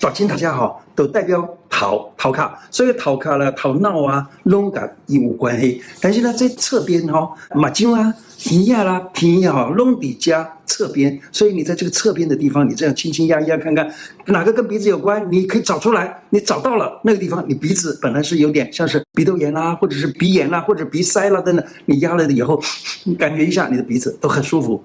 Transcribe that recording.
找钱大家好，都代表逃逃卡，所以逃卡了、逃闹啊，拢甲伊有关系。但是呢，在侧边哈，马金啊、鼻亚啦、鼻亚哈，拢伫加侧边。所以你在这个侧边的地方，你这样轻轻压一压，看看哪个跟鼻子有关，你可以找出来。你找到了那个地方，你鼻子本来是有点像是鼻窦炎啦，或者是鼻炎啦，或者鼻塞啦等等，你压了以后，你感觉一下你的鼻子都很舒服。